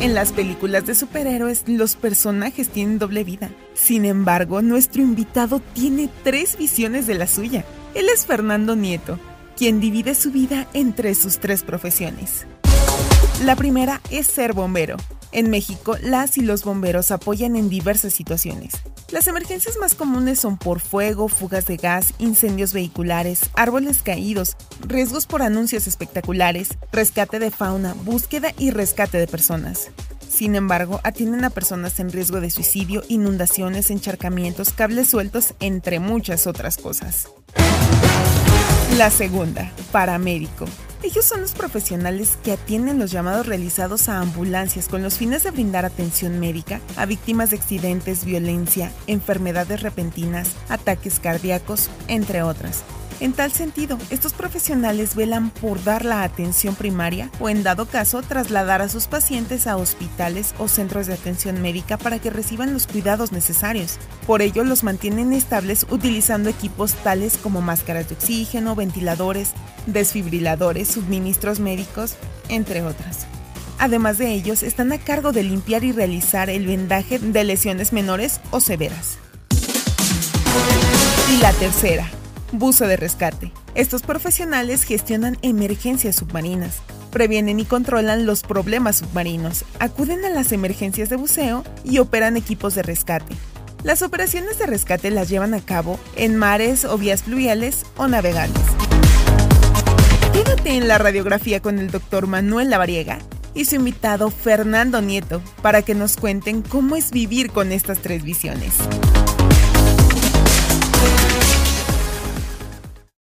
En las películas de superhéroes, los personajes tienen doble vida. Sin embargo, nuestro invitado tiene tres visiones de la suya. Él es Fernando Nieto, quien divide su vida entre sus tres profesiones. La primera es ser bombero. En México, las y los bomberos apoyan en diversas situaciones. Las emergencias más comunes son por fuego, fugas de gas, incendios vehiculares, árboles caídos, riesgos por anuncios espectaculares, rescate de fauna, búsqueda y rescate de personas. Sin embargo, atienden a personas en riesgo de suicidio, inundaciones, encharcamientos, cables sueltos, entre muchas otras cosas. La segunda, paramédico. Ellos son los profesionales que atienden los llamados realizados a ambulancias con los fines de brindar atención médica a víctimas de accidentes, violencia, enfermedades repentinas, ataques cardíacos, entre otras. En tal sentido, estos profesionales velan por dar la atención primaria o en dado caso trasladar a sus pacientes a hospitales o centros de atención médica para que reciban los cuidados necesarios. Por ello los mantienen estables utilizando equipos tales como máscaras de oxígeno, ventiladores, desfibriladores, suministros médicos, entre otras. Además de ellos, están a cargo de limpiar y realizar el vendaje de lesiones menores o severas. Y la tercera, Buzo de rescate. Estos profesionales gestionan emergencias submarinas, previenen y controlan los problemas submarinos, acuden a las emergencias de buceo y operan equipos de rescate. Las operaciones de rescate las llevan a cabo en mares o vías fluviales o navegables. Quédate en la radiografía con el doctor Manuel Lavariega y su invitado Fernando Nieto para que nos cuenten cómo es vivir con estas tres visiones.